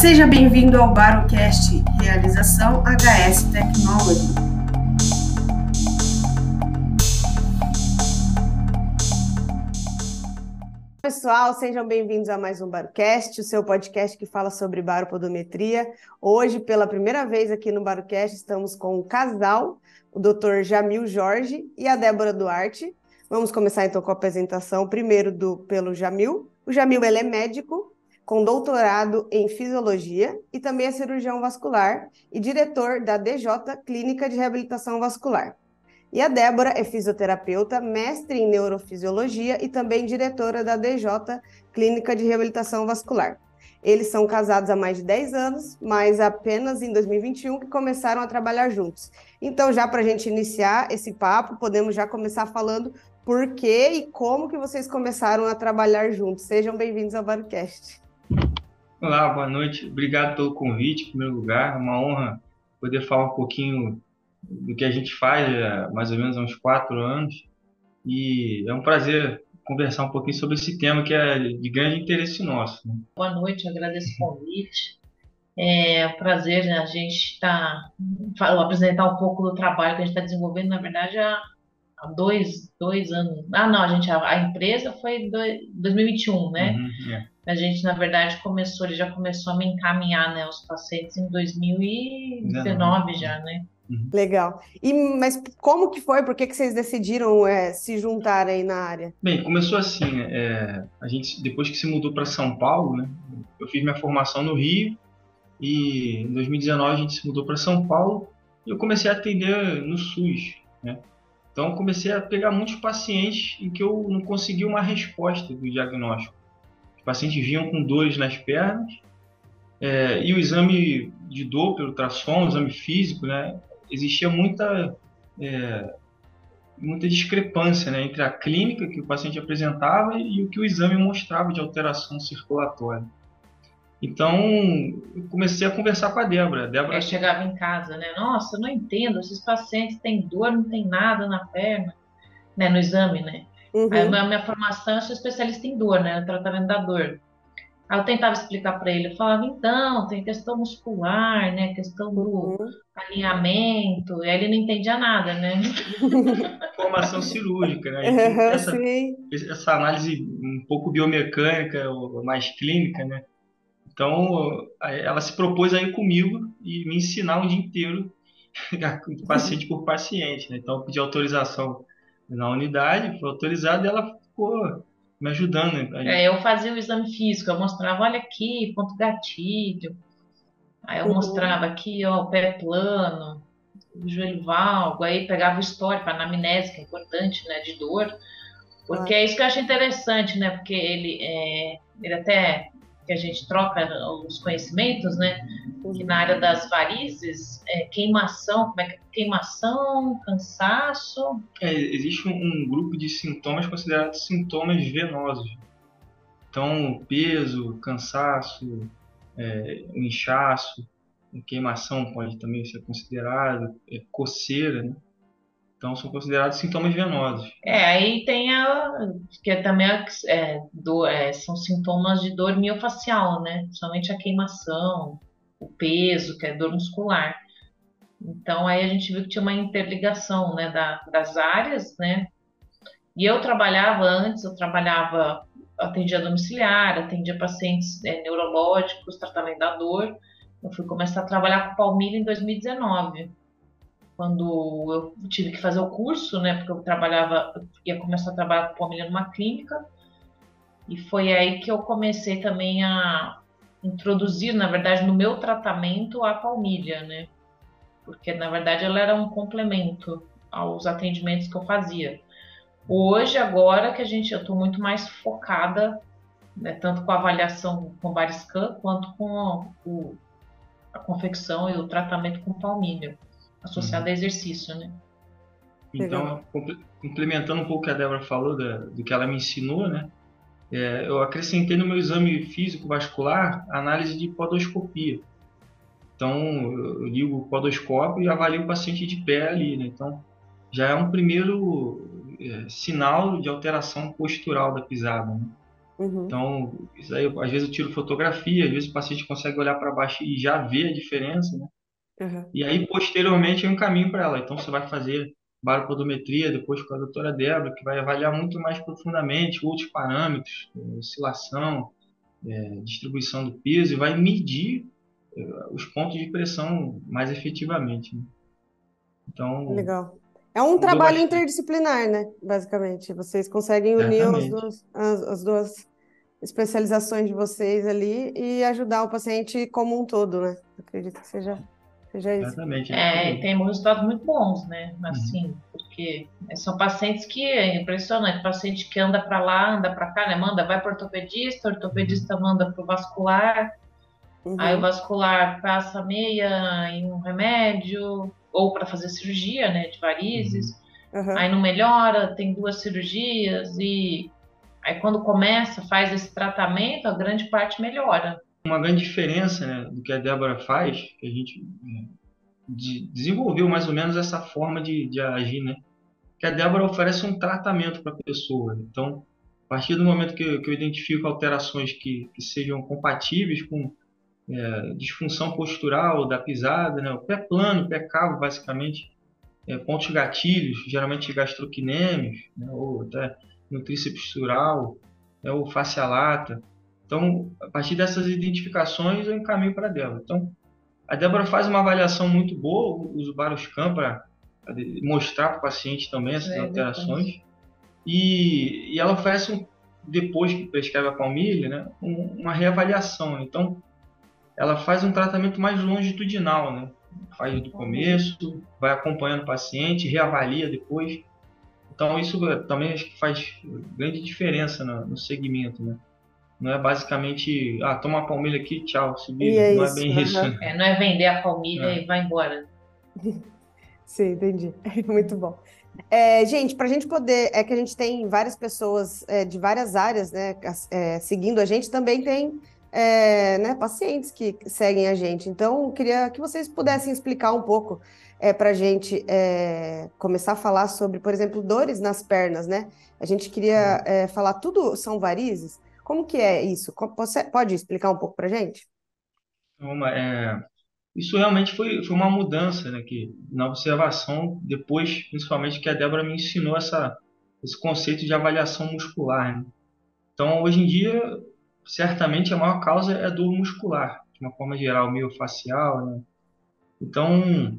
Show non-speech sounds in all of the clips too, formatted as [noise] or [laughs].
Seja bem-vindo ao Barocast, realização HS Technology. Pessoal, sejam bem-vindos a mais um Barocast, o seu podcast que fala sobre baropodometria. Hoje, pela primeira vez aqui no Barocast, estamos com o casal, o Dr. Jamil Jorge e a Débora Duarte. Vamos começar então com a apresentação primeiro do pelo Jamil. O Jamil ele é médico com doutorado em fisiologia e também é cirurgião vascular e diretor da DJ Clínica de Reabilitação Vascular. E a Débora é fisioterapeuta, mestre em neurofisiologia e também diretora da DJ Clínica de Reabilitação Vascular. Eles são casados há mais de 10 anos, mas apenas em 2021 que começaram a trabalhar juntos. Então, já para a gente iniciar esse papo, podemos já começar falando por que e como que vocês começaram a trabalhar juntos. Sejam bem-vindos ao Barcast. Olá, boa noite. Obrigado pelo convite, em primeiro lugar. É uma honra poder falar um pouquinho do que a gente faz há mais ou menos uns quatro anos. E é um prazer conversar um pouquinho sobre esse tema que é de grande interesse nosso. Né? Boa noite, agradeço o convite. É um prazer né, a gente tá, apresentar um pouco do trabalho que a gente está desenvolvendo, na verdade, há, dois, dois anos. Ah, não, a gente a, a empresa foi em 2021, né? Uhum, é. A gente, na verdade, começou, ele já começou a me encaminhar, né, os pacientes em 2019 já, né? Uhum. Legal. E, mas como que foi? Por que, que vocês decidiram é, se juntar aí na área? Bem, começou assim? É, a gente, depois que se mudou para São Paulo, né? Eu fiz minha formação no Rio e em 2019 a gente se mudou para São Paulo e eu comecei a atender no SUS, né? Então comecei a pegar muitos pacientes em que eu não conseguia uma resposta do diagnóstico. Os pacientes vinham com dores nas pernas é, e o exame de pelo ultrassom, o exame físico, né? existia muita, é, muita discrepância né, entre a clínica que o paciente apresentava e o que o exame mostrava de alteração circulatória. Então, eu comecei a conversar com a Débora. Débora... Eu chegava em casa, né? Nossa, eu não entendo, esses pacientes têm dor, não tem nada na perna, né? No exame, né? Uhum. Aí, a minha formação, eu sou especialista em dor, né? No tratamento da dor. Aí eu tentava explicar para ele, eu falava, então, tem questão muscular, né? Questão do uhum. alinhamento, e aí ele não entendia nada, né? [laughs] Formação cirúrgica, né? Uhum, essa, essa, análise um pouco biomecânica, ou mais clínica, né? Então, ela se propôs aí comigo e me ensinar um dia inteiro, [laughs] paciente por paciente, né? Então, eu pedi autorização na unidade, foi autorizado e ela ficou me ajudando. Né? É, eu fazia o exame físico, eu mostrava, olha aqui, ponto gatilho. Aí eu uhum. mostrava aqui, ó, o pé plano, o joelho valgo, aí pegava o histórico, a anamnese, que é importante, né, de dor. Porque é isso que eu acho interessante, né, porque ele, é, ele até que a gente troca os conhecimentos, né? Que na área das varizes, é, queimação, como é que é? Queimação, cansaço. É, existe um, grupo de sintomas considerados sintomas venosos. Então, peso, cansaço, é, inchaço, queimação pode também ser considerado, é, coceira, né? Então são considerados sintomas venosos. É, aí tem a que é também é, do, é, são sintomas de dor miofacial, né? Somente a queimação, o peso, que é dor muscular. Então aí a gente viu que tinha uma interligação, né, da, das áreas, né? E eu trabalhava antes, eu trabalhava atendia domiciliar, atendia pacientes é, neurológicos, tratamento da dor. Eu fui começar a trabalhar com palmilha em 2019 quando eu tive que fazer o curso, né? Porque eu trabalhava, eu ia começar a trabalhar com família numa clínica. E foi aí que eu comecei também a introduzir, na verdade, no meu tratamento a palmilha, né? Porque na verdade ela era um complemento aos atendimentos que eu fazia. Hoje, agora que a gente, eu estou muito mais focada, né, tanto com a avaliação com Bariscan quanto com o, a confecção e o tratamento com palmilha associada uhum. a exercício, né? Então, complementando um pouco o que a Débora falou da, do que ela me ensinou, né? É, eu acrescentei no meu exame físico vascular análise de podoscopia. Então, eu ligo o podoscópio e avalio o paciente de pé ali, né? Então, já é um primeiro é, sinal de alteração postural da pisada, né? Uhum. Então, isso aí, às vezes eu tiro fotografia, às vezes o paciente consegue olhar para baixo e já ver a diferença, né? Uhum. E aí, posteriormente, é um caminho para ela. Então, você vai fazer baropodometria depois com a doutora Débora, que vai avaliar muito mais profundamente outros parâmetros, oscilação, é, distribuição do peso, e vai medir é, os pontos de pressão mais efetivamente. Né? Então, Legal. É um trabalho bastante. interdisciplinar, né? Basicamente. Vocês conseguem unir as duas, as, as duas especializações de vocês ali e ajudar o paciente como um todo, né? Acredito que seja, isso. Exatamente. É, e tem resultados muito bons, né? Assim, uhum. porque são pacientes que é impressionante, paciente que anda para lá, anda para cá, né? Manda, vai para ortopedista, ortopedista uhum. manda para o vascular, uhum. aí o vascular passa meia em um remédio, ou para fazer cirurgia, né, de varizes. Uhum. Aí não melhora, tem duas cirurgias e aí quando começa, faz esse tratamento, a grande parte melhora. Uma grande diferença né, do que a Débora faz, que a gente é, de, desenvolveu mais ou menos essa forma de, de agir, né? Que a Débora oferece um tratamento para a pessoa. Então, a partir do momento que eu, que eu identifico alterações que, que sejam compatíveis com é, disfunção postural da pisada, né? o pé plano, pé cavo, basicamente, é, pontos gatilhos, geralmente gastrocnêmios, né? ou até no tríceps postural, né? ou lata. Então, a partir dessas identificações, eu encaminho para a Débora. Então, a Débora faz uma avaliação muito boa, usa vários campos para mostrar para o paciente também essas é, alterações. E, e, ela oferece, um, depois que prescreve a palmilha, né, um, uma reavaliação. Então, ela faz um tratamento mais longitudinal, né? Faz do começo, vai acompanhando o paciente, reavalia depois. Então isso também acho que faz grande diferença no, no segmento, né? Não é basicamente, ah, toma a palmilha aqui, tchau, subir. É não é bem uhum. isso. É, não é vender a palmilha é. e vai embora. [laughs] Sim, entendi. [laughs] Muito bom. É, gente, para a gente poder, é que a gente tem várias pessoas é, de várias áreas, né, é, seguindo a gente, também tem é, né, pacientes que seguem a gente. Então, queria que vocês pudessem explicar um pouco é, para a gente é, começar a falar sobre, por exemplo, dores nas pernas, né? A gente queria é, falar tudo são varizes. Como que é isso? Você pode explicar um pouco para a gente? Uma, é, isso realmente foi, foi uma mudança né, que, na observação, depois, principalmente, que a Débora me ensinou essa, esse conceito de avaliação muscular. Né? Então, hoje em dia, certamente a maior causa é a dor muscular, de uma forma geral, miofascial, né? Então,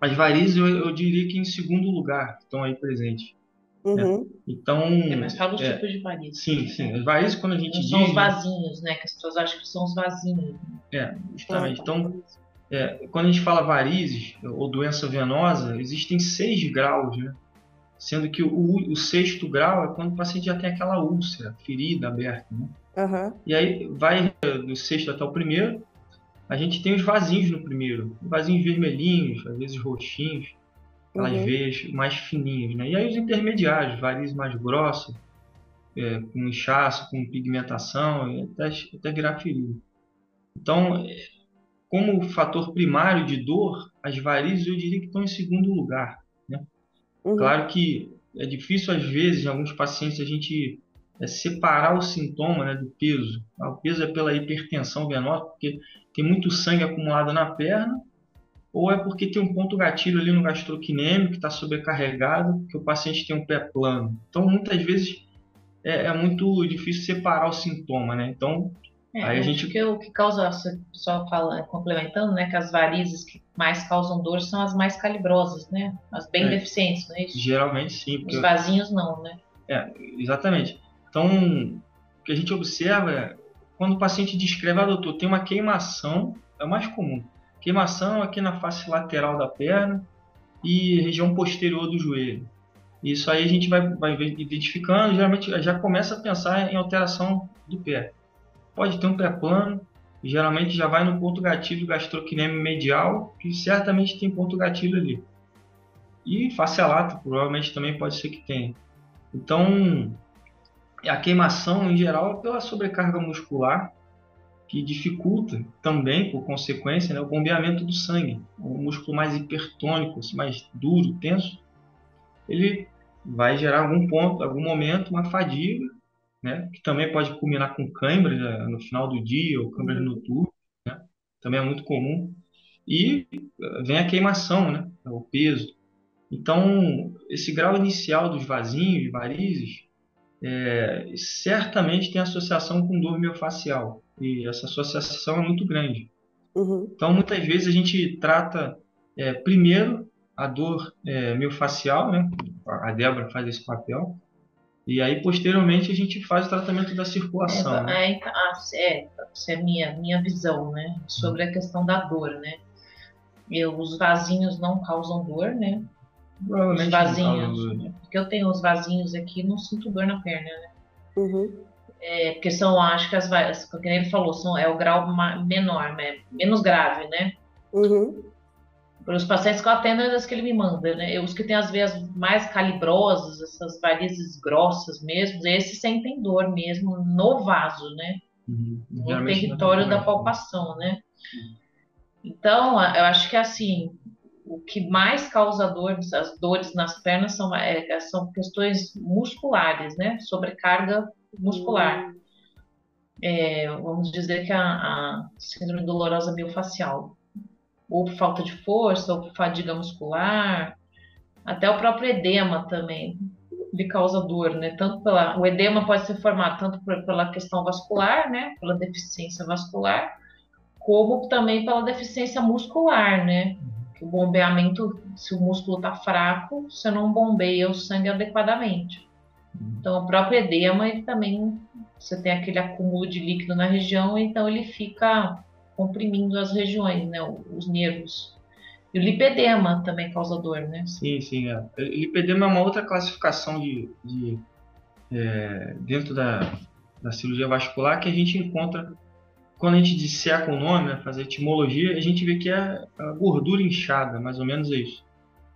as varizes eu, eu, diria que em segundo lugar estão aí presentes. Né? Uhum. Né? Então, é, mas fala os é, tipos de varizes. Sim, sim. As varizes, quando a gente Não diz... São os vasinhos, né? Que as pessoas acham que são os vasinhos. É, justamente. Então, é, quando a gente fala varizes ou doença venosa, existem seis graus, né? Sendo que o, o sexto grau é quando o paciente já tem aquela úlcera, ferida aberta, né? Uhum. E aí vai do sexto até o primeiro. A gente tem os vasinhos no primeiro, vasinhos vermelhinhos, às vezes roxinhos, aquelas uhum. veias mais fininhas, né? E aí os intermediários, varizes mais grossas, é, com inchaço, com pigmentação, e até, até virar ferida. Então, como fator primário de dor, as varizes eu diria que estão em segundo lugar. Né? Uhum. Claro que é difícil, às vezes, em alguns pacientes, a gente é separar o sintoma né, do peso. Ah, o peso é pela hipertensão venosa, porque tem muito sangue acumulado na perna, ou é porque tem um ponto gatilho ali no gastrocnêmio que está sobrecarregado, que o paciente tem um pé plano. Então, muitas vezes é, é muito difícil separar o sintoma, né? Então, é, aí a gente... que o que causa, só fala, complementando, né, que as varizes que mais causam dor são as mais calibrosas, né? As bem é, deficientes, não é isso? Geralmente sim. Os vasinhos não, né? É, exatamente. Então, o que a gente observa é quando o paciente descreve, ah, doutor, tem uma queimação, é o mais comum. Queimação aqui na face lateral da perna e região posterior do joelho. Isso aí a gente vai, vai identificando, geralmente já começa a pensar em alteração do pé. Pode ter um pé plano, geralmente já vai no ponto gatilho gastrocnêmio medial, que certamente tem ponto gatilho ali. E face lata, provavelmente também pode ser que tenha. Então, a queimação, em geral, é pela sobrecarga muscular, que dificulta também, por consequência, né, o bombeamento do sangue. O músculo mais hipertônico, assim, mais duro, tenso, ele vai gerar algum ponto, algum momento, uma fadiga, né? Que também pode culminar com câimbras né, no final do dia ou câimbras uhum. noturnas, né? Também é muito comum. E eh, vem a queimação, né? O peso. Então, esse grau inicial dos vasinhos, varizes, é, certamente tem associação com dor miofascial. E essa associação é muito grande. Uhum. Então, muitas vezes a gente trata é, primeiro a dor é, miofascial, né? A Débora faz esse papel. E aí, posteriormente, a gente faz o tratamento da circulação. É, né? é, é, essa é a minha, minha visão, né? Sobre a questão da dor, né? Eu, os vasinhos não causam dor, né? Provavelmente os vasinhos. Né? Porque eu tenho os vasinhos aqui não sinto dor na perna, né? Uhum. É, porque são, acho que as como ele falou, são, é o grau menor, né? menos grave, né? Uhum. Para os pacientes que eu atendo, é as que ele me manda, né? Os que têm as veias mais calibrosas, essas varizes grossas mesmo, esses sentem dor mesmo no vaso, né? Uhum. No território da palpação, né? Uhum. Então, eu acho que assim, o que mais causa dor, as dores nas pernas são, é, são questões musculares, né? Sobrecarga muscular. Uhum. É, vamos dizer que a, a síndrome dolorosa miofascial ou falta de força, ou fadiga muscular, até o próprio edema também lhe causa dor, né? Tanto pela o edema pode ser formado tanto por, pela questão vascular, né? Pela deficiência vascular, como também pela deficiência muscular, né? O bombeamento, se o músculo está fraco, você não bombeia o sangue adequadamente. Então, o próprio edema, ele também, você tem aquele acúmulo de líquido na região, então ele fica comprimindo as regiões, né, os nervos. E o lipedema também causa dor, né? Sim, sim. É. O lipedema é uma outra classificação de, de é, dentro da, da cirurgia vascular que a gente encontra quando a gente disseca o nome, né, fazer etimologia, a gente vê que é a gordura inchada, mais ou menos é isso.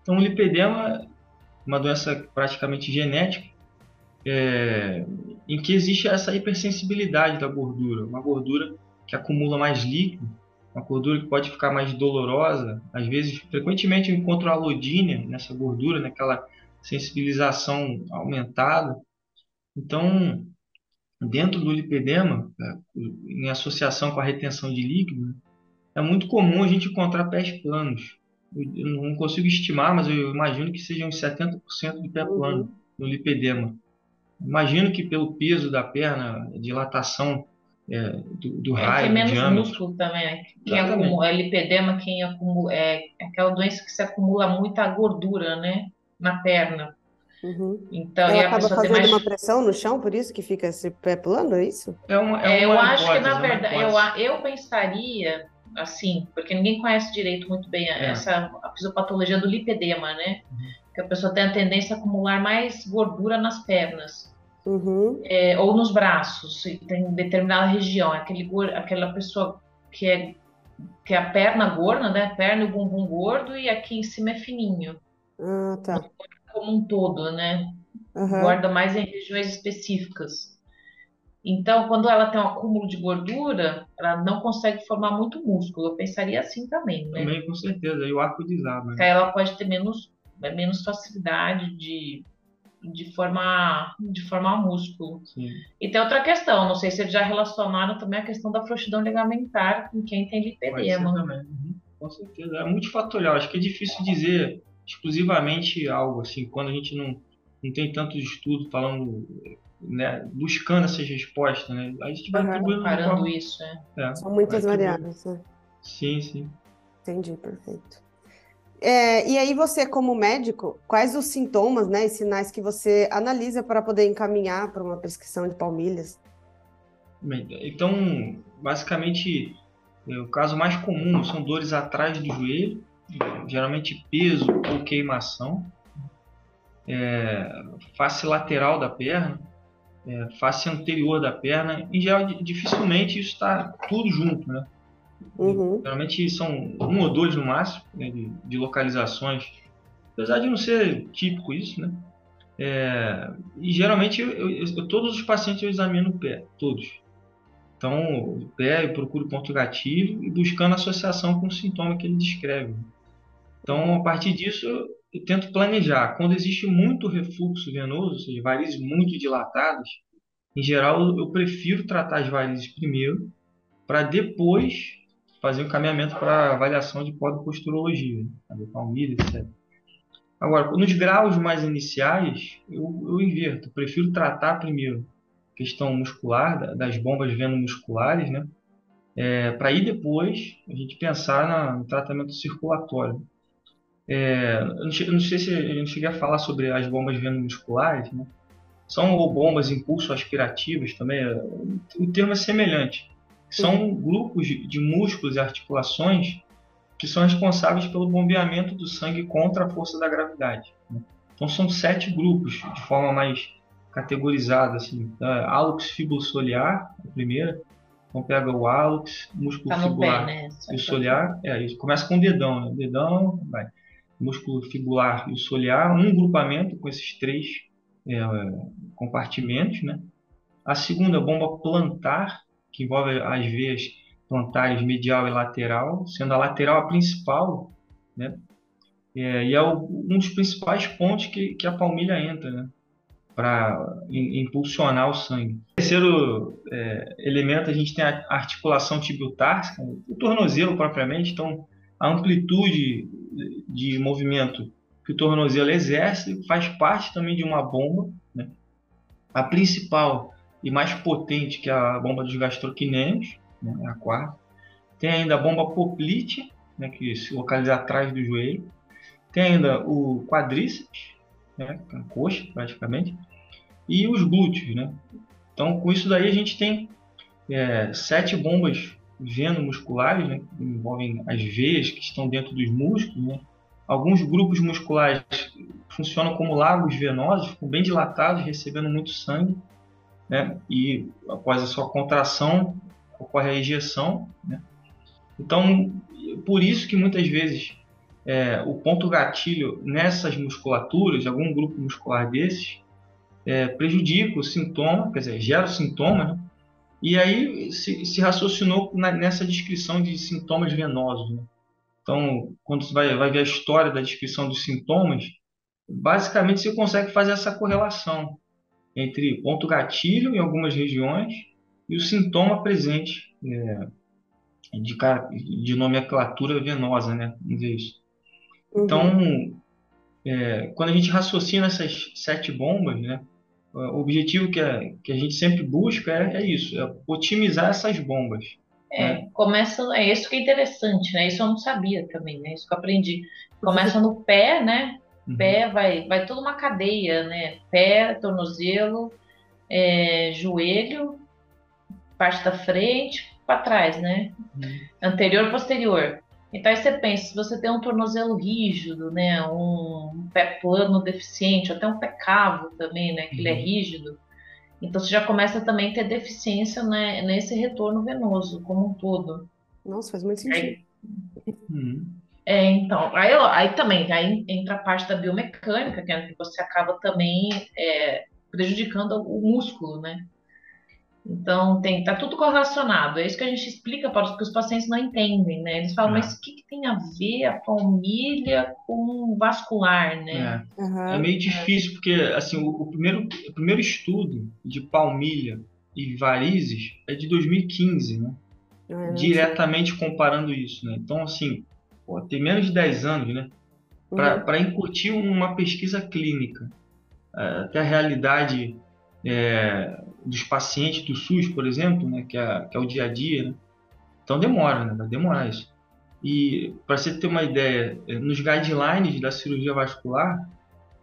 Então, o lipedema é uma doença praticamente genética, é, em que existe essa hipersensibilidade da gordura, uma gordura que acumula mais líquido, uma gordura que pode ficar mais dolorosa. Às vezes, frequentemente eu encontro alodínia nessa gordura, naquela sensibilização aumentada. Então, dentro do lipedema, é, em associação com a retenção de líquido, é muito comum a gente encontrar pés planos. Eu não consigo estimar, mas eu imagino que sejam 70% de pé plano no lipedema. Imagino que pelo peso da perna, dilatação é, do, do é, raio, menos músculo também. Né? Quem acumula, é lipedema, quem acumula, é aquela doença que se acumula muita gordura, né, na perna. Uhum. Então, Ela acaba fazendo mais... uma pressão no chão, por isso que fica esse pé plano, é isso? É uma, é, é eu acho que, na verdade, eu, eu pensaria, assim, porque ninguém conhece direito muito bem é. essa a fisiopatologia do lipedema, né? Uhum. Que a pessoa tem a tendência a acumular mais gordura nas pernas. Uhum. É, ou nos braços, tem determinada região, aquele, aquela pessoa que é, que é a perna gorda, né? Perna e o bumbum gordo, e aqui em cima é fininho. Ah, tá. Como um todo, né? Uhum. Gorda mais em regiões específicas. Então, quando ela tem um acúmulo de gordura, ela não consegue formar muito músculo. Eu pensaria assim também, né? Também, com certeza. E o arco desaba. Né? Ela pode ter menos, menos facilidade de de formar, de formar músculo. Sim. E tem outra questão, não sei se eles já relacionaram também a questão da frouxidão ligamentar com quem tem lipedema. Uhum. Com certeza, é multifatorial, acho que é difícil dizer exclusivamente algo assim, quando a gente não, não tem tantos estudos falando, né, buscando essas respostas, né? A gente vai uhum. Parando isso, é. é. São muitas variáveis, né? Sim, sim. Entendi, perfeito. É, e aí você, como médico, quais os sintomas né, e sinais que você analisa para poder encaminhar para uma prescrição de palmilhas? Então, basicamente, é, o caso mais comum são dores atrás do joelho, geralmente peso ou queimação, é, face lateral da perna, é, face anterior da perna. Em geral, dificilmente isso está tudo junto, né? Uhum. Geralmente são um ou dois no máximo né, de, de, localizações, apesar de não ser típico isso, né? É, e geralmente eu, eu, todos os pacientes eu examino o pé, todos. Então, o pé eu procuro ponto gatilho e buscando associação com o sintoma que ele descreve. Então, a partir disso, eu, eu tento planejar. Quando existe muito refluxo venoso, ou seja, varizes muito dilatadas, em geral, eu prefiro tratar as varizes primeiro, para depois fazer o encaminhamento para avaliação de podoposturologia, né? palmilha, etc. Agora, nos graus mais iniciais, eu, eu inverto. prefiro tratar primeiro a questão muscular, das bombas venomusculares, né? É, para ir depois a gente pensar na, no tratamento circulatório. É, eu, não, eu não sei se a gente cheguei a falar sobre as bombas venomusculares, né? São ou bombas impulso aspirativas também, é, o termo é semelhante. São grupos de, músculos e articulações que são responsáveis pelo bombeamento do sangue contra a força da gravidade. Né? Então são sete grupos de forma mais categorizada, assim. Tá? Hálux fibulosolear, a primeira. Então pega o hálux, músculo tá fibular pé, né? o solear. É, começa com o dedão, né? Dedão, vai. Músculo fibular e o solear, um grupamento com esses três é, compartimentos, né? A segunda bomba plantar, que envolve as veias plantares medial e lateral, sendo a lateral a principal, né? É, e é o, um dos principais pontos que, que a palmilha entra, né? Para impulsionar o sangue. Terceiro é, elemento, a gente tem a articulação tibiotarsica, o tornozelo propriamente, então a amplitude de movimento que o tornozelo exerce faz parte também de uma bomba, né? A principal e mais potente que é a bomba dos gastroquinêmios, né, é a quarta. Tem ainda a bomba poplite, né, que se localiza atrás do joelho. Tem ainda o quadríceps, né, a coxa praticamente, e os glúteos. Né? Então, com isso daí a gente tem é, sete bombas venomusculares, né, que envolvem as veias que estão dentro dos músculos. Né? Alguns grupos musculares funcionam como lagos venosos, ficam bem dilatados, recebendo muito sangue. Né? E após a sua contração, ocorre a ejeção. Né? Então, por isso que muitas vezes é, o ponto gatilho nessas musculaturas, algum grupo muscular desses, é, prejudica o sintoma, quer dizer, gera o sintoma, né? E aí se, se raciocinou na, nessa descrição de sintomas venosos. Né? Então, quando você vai, vai ver a história da descrição dos sintomas, basicamente você consegue fazer essa correlação entre ponto gatilho em algumas regiões e o sintoma presente é, de, de nomenclatura venosa, né? Uhum. Então, é, quando a gente raciocina essas sete bombas, né? O objetivo que a, que a gente sempre busca é, é isso, é otimizar essas bombas. É, né? começa, é isso que é interessante, né? Isso eu não sabia também, né? Isso que eu aprendi. Começa no pé, né? Uhum. Pé vai, vai toda uma cadeia, né? Pé, tornozelo, é, joelho, parte da frente para trás, né? Uhum. Anterior, posterior. Então aí você pensa, se você tem um tornozelo rígido, né, um pé plano deficiente, até um pé cavo também, né, que uhum. ele é uhum. rígido, então você já começa também a ter deficiência né, nesse retorno venoso como um todo. Nossa, faz muito sentido. Aí, uhum. é, então, aí, aí também aí entra a parte da biomecânica, que, é que você acaba também é, prejudicando o músculo, né? Então, tem, tá tudo correlacionado. É isso que a gente explica para os que os pacientes não entendem, né? Eles falam, é. mas o que, que, tem a ver a palmilha com vascular, né? É, uhum. é meio difícil, porque assim, o, o, primeiro, o primeiro estudo de palmilha e varizes é de 2015, né? Uhum. Diretamente comparando isso, né? Então, assim, pô, tem menos de 10 anos, né? Para uhum. incutir uma pesquisa clínica, é, até a realidade é, dos pacientes do SUS, por exemplo, né, que, é, que é o dia a dia. Né? Então demora, né? vai demorar isso. E para você ter uma ideia, é, nos guidelines da cirurgia vascular,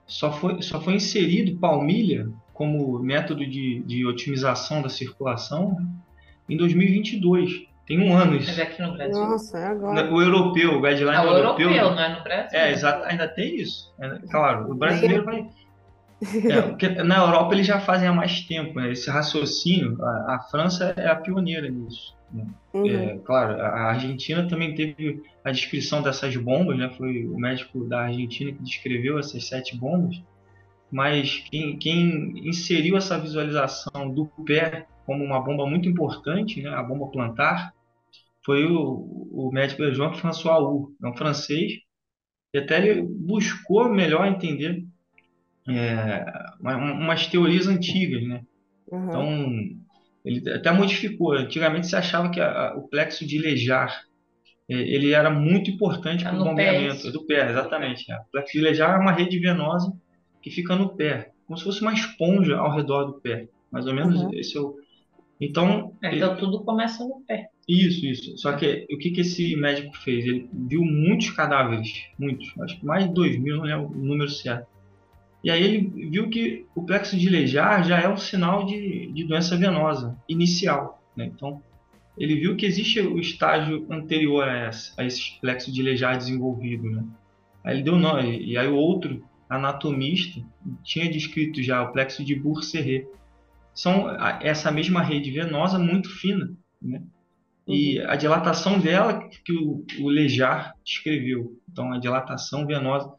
só foi, só foi inserido palmilha como método de, de otimização da circulação né, em 2022. Tem um ano isso. Mas aqui no Brasil. Nossa, é agora. O europeu, o guideline ah, o europeu. europeu, não é no Brasil. É, exato. Ainda tem isso. É, claro, o brasileiro vai é, [laughs] porque na Europa eles já fazem há mais tempo, né? esse raciocínio, a, a, França é a pioneira nisso. Né? Uhum. É, claro, a Argentina também teve a descrição dessas bombas, né? foi o médico da Argentina que descreveu essas sete bombas, mas quem, quem inseriu essa visualização do pé como uma bomba muito importante, né? a bomba plantar, foi o, o médico Jean-François Ur, é um francês, e até ele buscou melhor entender é, umas teorias antigas, né? Uhum. Então, ele até modificou. Antigamente se achava que a, a, o plexo de Lejar é, ele era muito importante para o bombeamento. Do pé, exatamente. É. O plexo de Lejar é uma rede venosa que fica no pé, como se fosse uma esponja ao redor do pé. Mais ou menos uhum. esse é o. Então, é, então ele... tudo começa no pé. Isso, isso. Só que o que, que esse médico fez? Ele viu muitos cadáveres, muitos, acho que mais de dois mil, não lembro o número certo. E aí ele viu que o plexo de Lejar já é um sinal de, de doença venosa inicial. Né? Então, ele viu que existe o estágio anterior a, essa, a esse plexo de Lejar desenvolvido. Né? Aí ele deu nome. E aí o outro anatomista tinha descrito já o plexo de Bourserret. São essa mesma rede venosa muito fina. Né? E uhum. a dilatação dela que o, o Lejar descreveu. Então, a dilatação venosa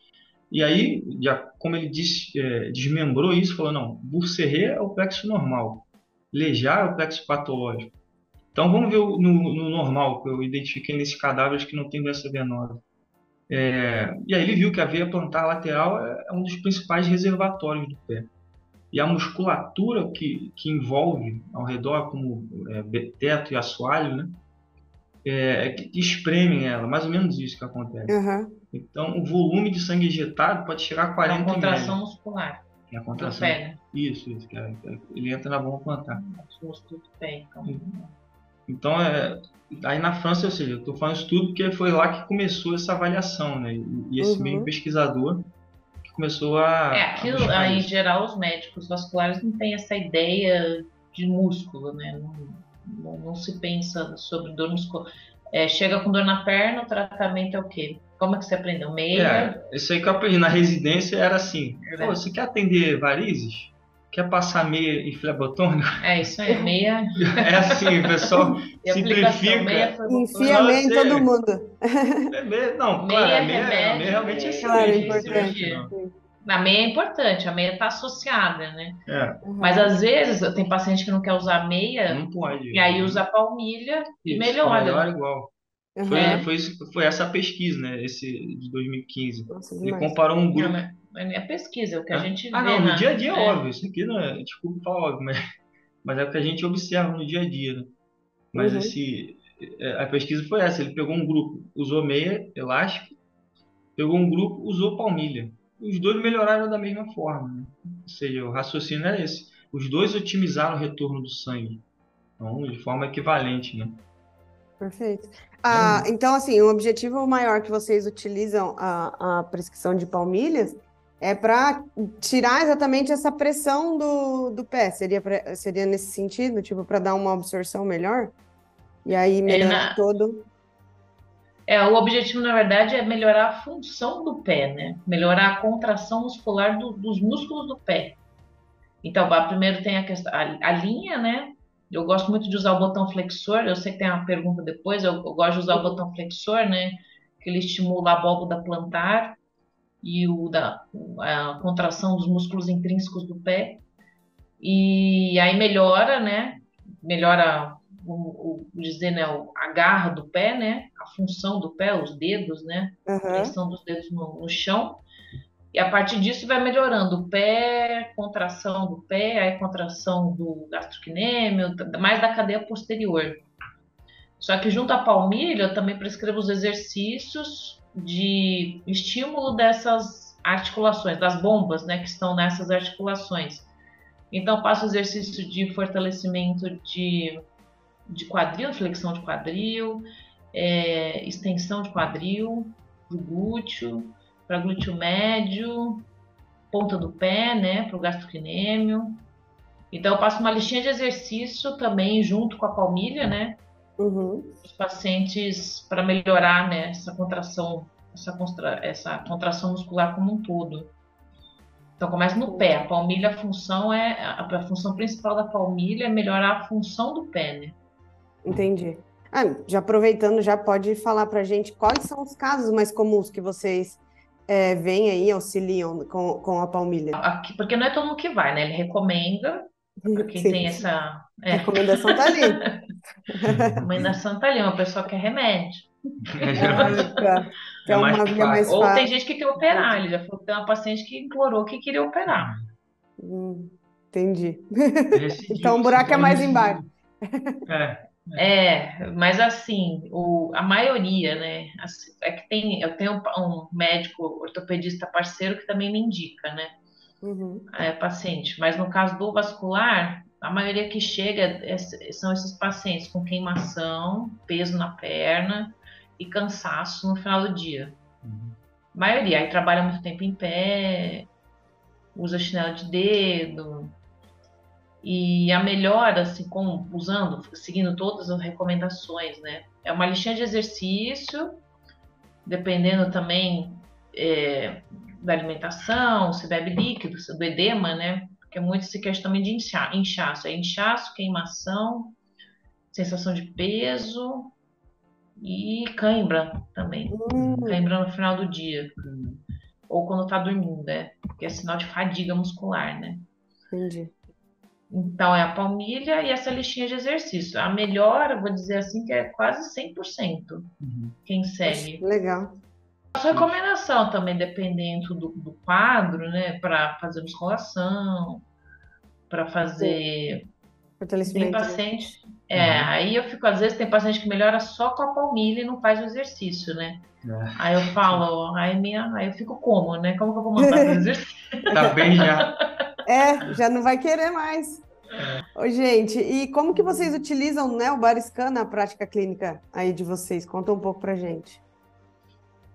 e aí, já, como ele disse, é, desmembrou isso, falou, não, Burserré é o plexo normal, Lejar é o plexo patológico. Então vamos ver no, no normal, que eu identifiquei nesses cadáveres que não tem doença venosa. É, e aí ele viu que a veia plantar lateral é, é um dos principais reservatórios do pé. E a musculatura que, que envolve ao redor, como é, teto e assoalho, né, é, é que espremem ela, mais ou menos isso que acontece. Uhum. Então, o volume de sangue injetado pode chegar a 40 ml. É a contração ml. muscular. É a contração. Do pé, né? Isso, isso. Que é, ele entra na bomba plantar. Músculo do pé, então. Então, é, aí na França, ou seja, eu estou falando isso tudo porque foi lá que começou essa avaliação, né? E, esse uhum. meio pesquisador que começou a. É, aquilo, a em geral, os médicos vasculares não têm essa ideia de músculo, né? Não, não, não se pensa sobre dor muscular. É, chega com dor na perna, o tratamento é o quê? Como é que você aprendeu? Meia? É, isso aí que eu aprendi na residência era assim: é. você quer atender varizes? Quer passar meia e flebotônico? É isso aí, meia. [laughs] É assim, o pessoal simplifica. Meia Enfia meia em todo mundo. É meia, não, meia, claro, meia, remédio, meia realmente é claro, é importante. A meia é importante, a meia está associada, né? É. Mas às vezes tem paciente que não quer usar meia. Não pode. E aí usa a palmilha Isso, e melhora. Melhora igual. Uhum. Foi, foi, foi, essa pesquisa, né? Esse de 2015. Nossa, Ele comparou um grupo. Não, mas não é pesquisa, é o que a gente ah, vê. Ah, não, no dia a dia é óbvio. Isso aqui não é. Desculpa falar óbvio, mas, mas é o que a gente observa no dia a dia, né? Mas uhum. esse. É, a pesquisa foi essa. Ele pegou um grupo, usou meia elástica, pegou um grupo, usou palmilha. Os dois melhoraram da mesma forma. Né? Ou seja, o raciocínio é esse. Os dois otimizaram o retorno do sangue. Então, de forma equivalente, né? Perfeito. Ah, é. Então, assim, o objetivo maior que vocês utilizam a, a prescrição de palmilhas é para tirar exatamente essa pressão do, do pé. Seria, pra, seria nesse sentido, tipo, para dar uma absorção melhor? E aí melhorar é na... todo. É, o objetivo, na verdade, é melhorar a função do pé, né? Melhorar a contração muscular do, dos músculos do pé. Então, primeiro tem a, questão, a, a linha, né? Eu gosto muito de usar o botão flexor. Eu sei que tem uma pergunta depois. Eu, eu gosto de usar o botão flexor, né? Que ele estimula a abóboda plantar e o da a contração dos músculos intrínsecos do pé. E aí melhora, né? Melhora o, o dizer, né? A garra do pé, né? A função do pé, os dedos, né? Uhum. A pressão dos dedos no, no chão. E a partir disso vai melhorando o pé, contração do pé, aí contração do gastrocnêmio, mais da cadeia posterior. Só que junto à palmilha, eu também prescrevo os exercícios de estímulo dessas articulações, das bombas, né, que estão nessas articulações. Então, passo exercício de fortalecimento de, de quadril, flexão de quadril, é, extensão de quadril, do glúteo, para glúteo médio, ponta do pé, né, para o gastrocnêmio. Então, eu passo uma listinha de exercício também junto com a palmilha, né? Uhum. Os pacientes para melhorar né, essa contração, essa, contra, essa contração muscular como um todo. Então, começa no pé. A palmilha, a função é a, a função principal da palmilha é melhorar a função do pé, né? Entendi. Ah, já aproveitando, já pode falar para gente quais são os casos mais comuns que vocês é, vem aí, auxiliam com, com a palmilha? Aqui, porque não é todo mundo que vai, né? Ele recomenda para quem Sim. tem essa. É. A recomendação tá ali. a [laughs] recomendação tá ali, uma pessoa quer remédio. É, é uma via mais Ou tem gente que quer operar, ele já falou que tem uma paciente que implorou que queria operar. Hum, entendi. então o buraco é mais embaixo. É. É, mas assim, o, a maioria, né? É que tem, eu tenho um médico ortopedista parceiro que também me indica, né? Uhum. É, paciente. Mas no caso do vascular, a maioria que chega é, são esses pacientes com queimação, peso na perna e cansaço no final do dia. Uhum. A maioria. Aí trabalha muito tempo em pé, usa chinelo de dedo. E a melhora, assim, com, usando, seguindo todas as recomendações, né? É uma listinha de exercício, dependendo também é, da alimentação, se bebe líquido, do edema, né? Porque muito se queixa também de inchaço. É inchaço, queimação, sensação de peso e cãibra também. Hum. Cãibra no final do dia. Ou quando tá dormindo, né? Que é sinal de fadiga muscular, né? Entendi. Então, é a palmilha e essa listinha de exercício. A melhor, eu vou dizer assim, que é quase 100% uhum. quem segue. Legal. Faço recomendação também, dependendo do, do quadro, né? Para fazer musculação, para fazer. Tem paciente. É, uhum. aí eu fico, às vezes, tem paciente que melhora só com a palmilha e não faz o exercício, né? É. Aí eu falo, [laughs] aí, minha, aí eu fico como, né? Como que eu vou mandar fazer [laughs] exercício? tá bem já. É, já não vai querer mais. Ô, gente, e como que vocês utilizam né, o Bariscan na prática clínica aí de vocês? Conta um pouco pra gente.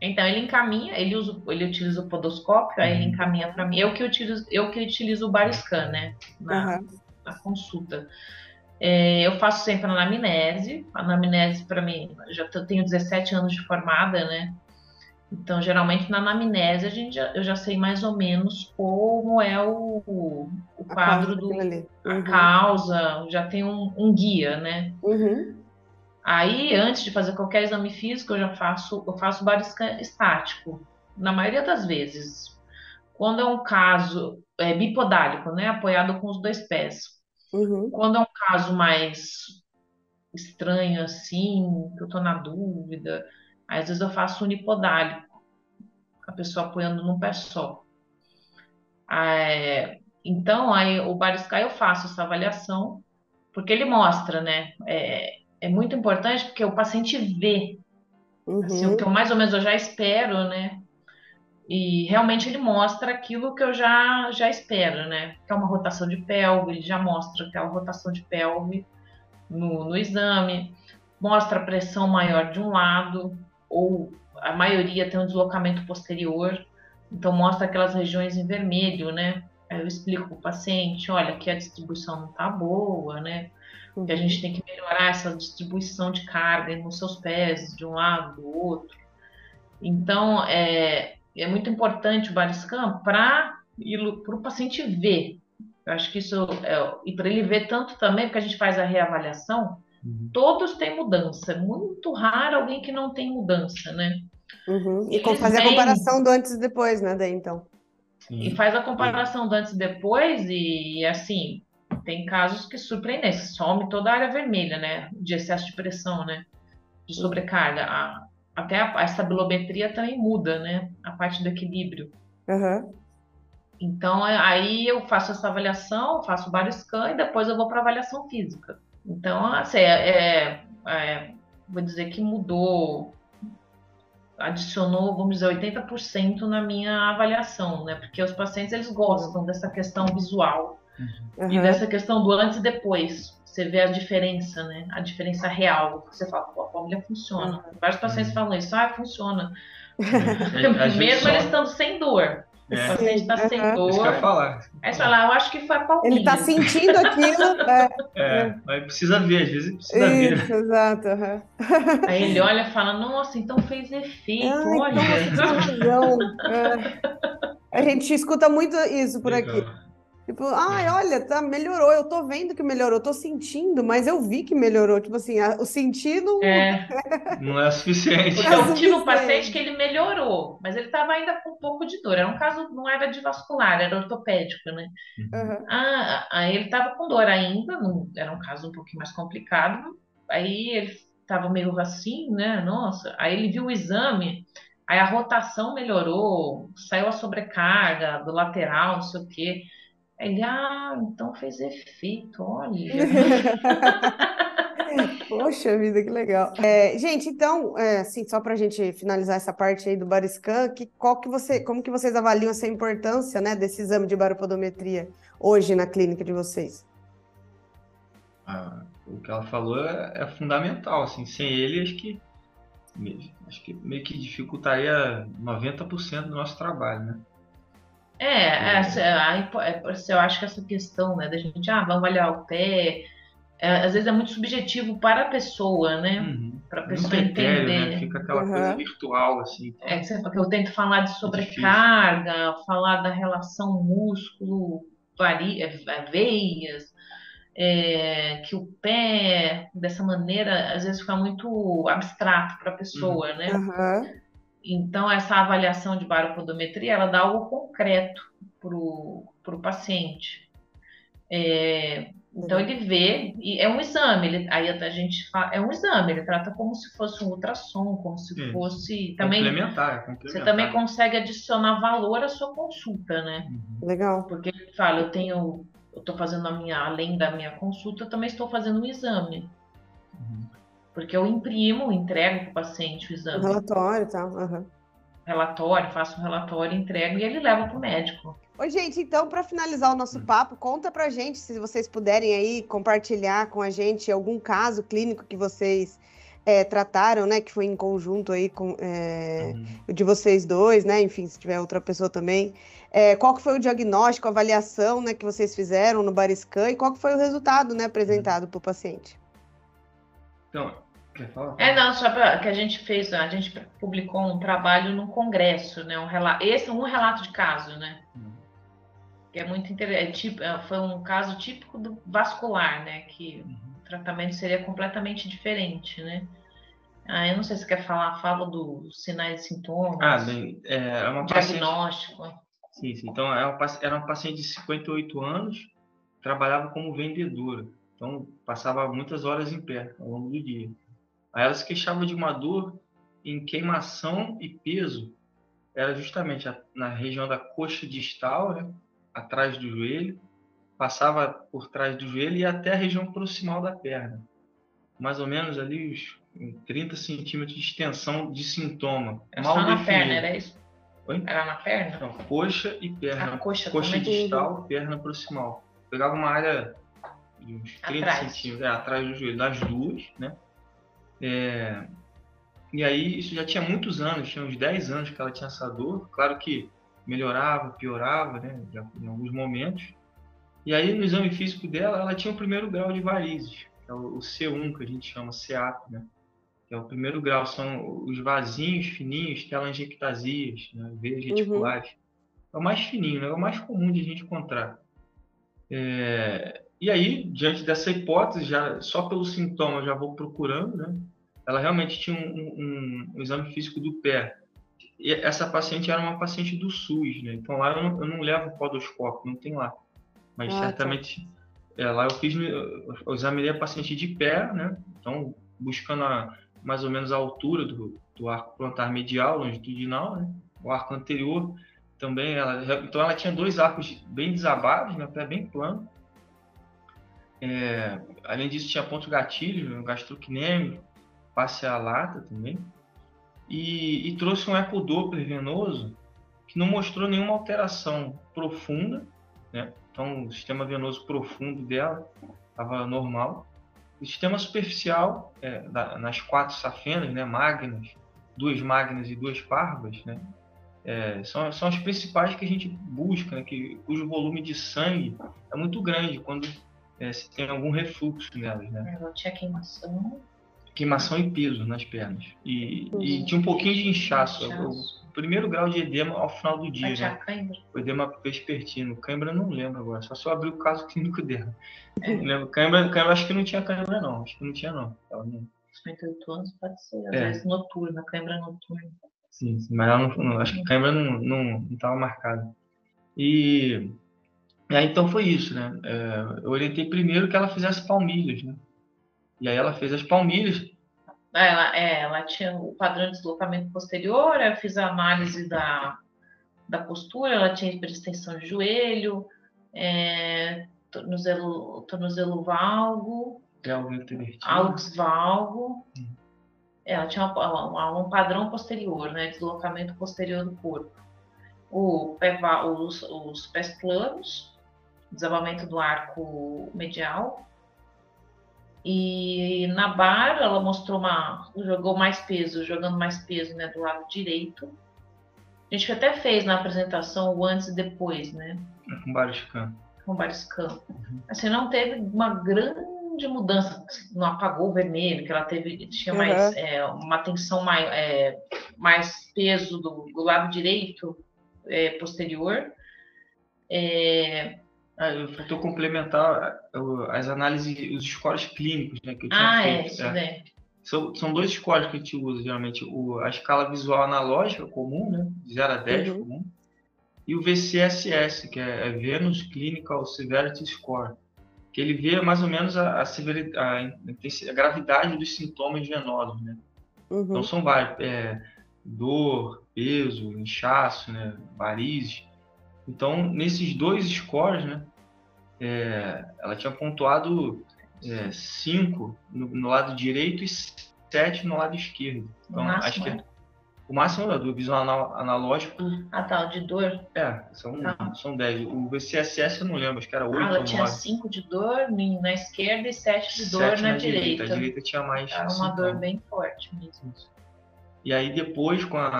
Então ele encaminha, ele usa, ele utiliza o podoscópio, aí ele uhum. encaminha para mim. Eu que utilizo, eu que utilizo o Bariscan, né, na, uhum. na consulta. É, eu faço sempre a anamnese. A anamnese para mim, já tenho 17 anos de formada, né? Então, geralmente na anamnese a gente já, eu já sei mais ou menos como é o, o quadro do uhum. a causa, já tem um, um guia, né? Uhum. Aí, antes de fazer qualquer exame físico, eu já faço, eu faço bariscan estático, na maioria das vezes. Quando é um caso é, bipodálico, né, apoiado com os dois pés. Uhum. Quando é um caso mais estranho assim, que eu tô na dúvida, às vezes eu faço unipodálico, a pessoa apoiando num pé só. É, então, aí o Bariscan eu faço essa avaliação, porque ele mostra, né, é, é muito importante porque o paciente vê uhum. assim, o que eu mais ou menos eu já espero, né? E realmente ele mostra aquilo que eu já, já espero, né? Que é uma rotação de pelve, ele já mostra aquela rotação de pelve no, no exame, mostra a pressão maior de um lado, ou a maioria tem um deslocamento posterior, então mostra aquelas regiões em vermelho, né? Aí eu explico para o paciente, olha, aqui a distribuição não está boa, né? Uhum. Que a gente tem que melhorar essa distribuição de carga nos seus pés, de um lado, do outro. Então, é, é muito importante o Bariscan para o paciente ver. Eu acho que isso, é, e para ele ver tanto também, porque a gente faz a reavaliação, uhum. todos têm mudança. É muito raro alguém que não tem mudança, né? Uhum. E com fazer a comparação do antes e depois, né? Daí, então. E faz a comparação do antes e depois, e assim, tem casos que surpreendem, some toda a área vermelha, né? De excesso de pressão, né? De sobrecarga. A, até a, a estabilometria também muda, né? A parte do equilíbrio. Uhum. Então, é, aí eu faço essa avaliação, faço vários scans e depois eu vou para avaliação física. Então, assim, é, é, é, vou dizer que mudou, adicionou, vamos dizer, 80% na minha avaliação, né? Porque os pacientes, eles gostam dessa questão visual. Uhum. E dessa questão do antes e depois. Você vê a diferença, né? A diferença real. Você fala, pô, a família funciona. Uhum. Vários pacientes falam isso, ah, funciona. [laughs] Mesmo eles estando sem dor. É. O paciente está sem uhum. dor. Isso que eu falar. Aí você fala, eu acho que foi a palmilha. Ele está sentindo aquilo. É, é, mas precisa ver, às vezes precisa Isso, ver. Exato. Uhum. Aí ele olha e fala, nossa, então fez efeito, Ai, olha. Então, é. A gente escuta muito isso por Legal. aqui. Tipo, ai, é. olha, tá, melhorou, eu tô vendo que melhorou, eu tô sentindo, mas eu vi que melhorou. Tipo assim, a, o sentido é. [laughs] não é suficiente. Porque eu tive um paciente que ele melhorou, mas ele tava ainda com um pouco de dor. Era um caso, não era de vascular, era ortopédico, né? Uhum. Ah, aí ele tava com dor ainda, não, era um caso um pouquinho mais complicado. Aí ele tava meio assim, né? Nossa, aí ele viu o exame, aí a rotação melhorou, saiu a sobrecarga do lateral, não sei o quê. Ele, ah, então fez efeito, olha. [laughs] Poxa vida, que legal. É, gente, então, é, assim, só para a gente finalizar essa parte aí do Bariscan, que, qual que você, como que vocês avaliam essa importância, né, desse exame de baropodometria hoje na clínica de vocês? Ah, o que ela falou é, é, fundamental, assim, sem ele acho que acho que meio que dificultaria 90% do nosso trabalho, né? É, essa, é, eu acho que essa questão, né, da gente, ah, vamos avaliar o pé, é, às vezes é muito subjetivo para a pessoa, né? Uhum. Para a pessoa Muito entender. Etéreo, né? Fica aquela uhum. coisa virtual, assim. Então... É, porque eu tento falar de sobrecarga, é falar da relação músculo, varia, é, veias, é, que o pé, dessa maneira, às vezes fica muito abstrato para a pessoa, uhum. né? Uhum. Então, essa avaliação de baropodometria, ela dá algo concreto para o paciente. É, então ele vê, e é um exame, ele, aí a gente fala, é um exame, ele trata como se fosse um ultrassom, como se Sim. fosse também complementar, complementar, Você também consegue adicionar valor à sua consulta, né? Uhum. Legal. Porque ele fala, eu tenho, eu estou fazendo a minha, além da minha consulta, eu também estou fazendo um exame. Uhum. Porque eu imprimo, entrego para o paciente o exame. O relatório e tal. Uhum. Relatório, faço um relatório, entrego e ele leva para o médico. Oi, gente, então, para finalizar o nosso hum. papo, conta pra gente, se vocês puderem aí compartilhar com a gente algum caso clínico que vocês é, trataram, né? Que foi em conjunto aí com é, uhum. de vocês dois, né? Enfim, se tiver outra pessoa também. É, qual que foi o diagnóstico, a avaliação né, que vocês fizeram no Bariscan e qual que foi o resultado né, apresentado para o paciente? Então? É, não, só para que a gente fez, a gente publicou um trabalho no congresso, né? Um relato, esse um relato de caso, né? Uhum que é muito interessante. É, é, foi um caso típico do vascular, né? Que uhum. o tratamento seria completamente diferente, né? Ah, eu não sei se quer falar, fala dos sinais e sintomas. Ah, bem, é, é uma diagnóstico. Paciente... Sim, sim. Então, é era uma paciente de 58 anos, trabalhava como vendedora. Então, passava muitas horas em pé ao longo do dia. Aí ela se queixava de uma dor em queimação e peso. Era justamente na região da coxa distal, né? atrás do joelho, passava por trás do joelho e até a região proximal da perna. Mais ou menos ali os 30 centímetros de extensão de sintoma. É só na definido. perna, era isso? Oi? Era na perna? Não, coxa e perna. A coxa, coxa distal, perna proximal. Pegava uma área de uns 30 atrás. centímetros, é, atrás do joelho, das duas, né? É, e aí, isso já tinha muitos anos, tinha uns 10 anos que ela tinha essa dor. Claro que melhorava, piorava, né, em alguns momentos. E aí, no exame físico dela, ela tinha o primeiro grau de varizes, que é o C1, que a gente chama CAP, né? Que é o primeiro grau, são os vasinhos fininhos, telangiectasias, né, veias reticulares. Uhum. É o mais fininho, né? é o mais comum de a gente encontrar. É... E aí, diante dessa hipótese, já só pelo sintoma já vou procurando, né? Ela realmente tinha um, um, um exame físico do pé e essa paciente era uma paciente do SUS, né? Então lá eu não, eu não levo podoscópio, não tem lá. Mas ah, tá. certamente tá. é, lá eu fiz, eu examinei a paciente de pé, né? Então buscando a, mais ou menos a altura do, do arco plantar medial, longitudinal, né? O arco anterior também, ela, então ela tinha dois arcos bem desabados, né? Pé bem plano. É, além disso tinha ponto gatilho, gastrocnêmico, passe a lata também e, e trouxe um ecodoppler venoso que não mostrou nenhuma alteração profunda, né? Então, o sistema venoso profundo dela estava normal. O sistema superficial, é, da, nas quatro safenas, né, magnas, duas magnas e duas parvas, né, é, são, são as principais que a gente busca, né, que, cujo volume de sangue é muito grande quando é, se tem algum refluxo nelas. Né? Não tinha queimação queimação e peso nas pernas. E, uhum. e tinha um pouquinho de inchaço. inchaço. O primeiro grau de edema ao final do dia. Né? Cãibra. O edema vespertino. Cãibra não lembro agora, só se eu abrir o caso clínico dela. É. Lembro. Cãibra, cãibra acho que não tinha cãibra, não. Acho que não tinha, não. Ela não... 58 anos pode ser, às é. vezes noturna, cãibra noturna. Sim, sim, mas ela não, não, acho que cãibra não estava não, não marcada. E aí então foi isso, né? É, eu orientei primeiro que ela fizesse palmilhas, né? E aí ela fez as palmilhas. Ela, é, ela tinha o padrão de deslocamento posterior, eu fiz a análise da, da postura, ela tinha hiperextensão de joelho, é, tornozelo, tornozelo valgo, alux valgo. Hum. Ela tinha um, um, padrão posterior, né? Deslocamento posterior do corpo. O pé, os, os pés planos, desabamento do arco medial. E na barra ela mostrou uma. jogou mais peso, jogando mais peso né, do lado direito. A gente até fez na apresentação o antes e depois, né? Com vários scan. Com vários scan. Uhum. Assim, não teve uma grande de mudança, não apagou o vermelho, que ela teve tinha uhum. mais é, uma tensão mais, é, mais peso do, do lado direito é, posterior. É... Ah, eu estou complementar as análises, os scores clínicos né, que eu tinha ah, feito. É, isso é. São, são dois scores que a gente usa, geralmente. O, a escala visual analógica comum, né, de 0 a 10 uhum. comum, e o VCSS, que é, é Venus Clinical Severity Score que ele vê mais ou menos a, a, a, a gravidade dos sintomas venosos, né? Uhum. Então são vários, é, dor, peso, inchaço, né, varizes. Então nesses dois scores, né, é, ela tinha pontuado 5 é, no, no, lado direito e 7 no lado esquerdo. Então acho que é, o máximo é do visual analógico. Ah, tá, de dor? É, são, tá. são 10. O VCSS eu não lembro, acho que era 8 ah, ela tinha 5 de dor na esquerda e 7 de dor na, na direita. direita. A direita tinha mais. Era uma dor bem forte mesmo. E aí depois, com a,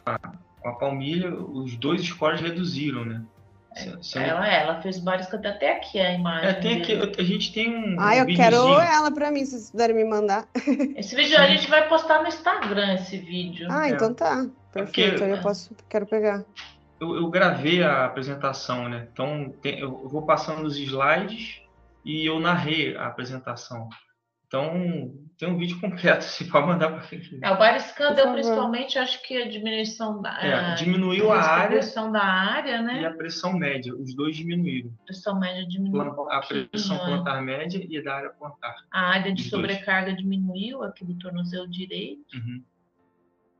com a palmilha, os dois scores reduziram, né? É, ela, ela fez vários até aqui a imagem. É, tem aqui, a gente tem um. Ah, eu um quero ela para mim, se vocês puderem me mandar. [laughs] Esse vídeo a gente vai postar no Instagram, esse vídeo. Ah, é. então tá. É Perfeito, porque, eu posso, quero pegar. Eu, eu, gravei a apresentação, né? Então tem, eu vou passando os slides e eu narrei a apresentação. Então, tem um vídeo completo, [laughs] se pode mandar para frente. É, o Bariscan deu principalmente, acho que a diminuição da. É, diminuiu a, a área. da área, né? E a pressão média, os dois diminuíram. A pressão média diminuiu. Um a pressão né? plantar média e a da área plantar. A área de sobrecarga dois. diminuiu, aqui do tornozelo direito. Uhum.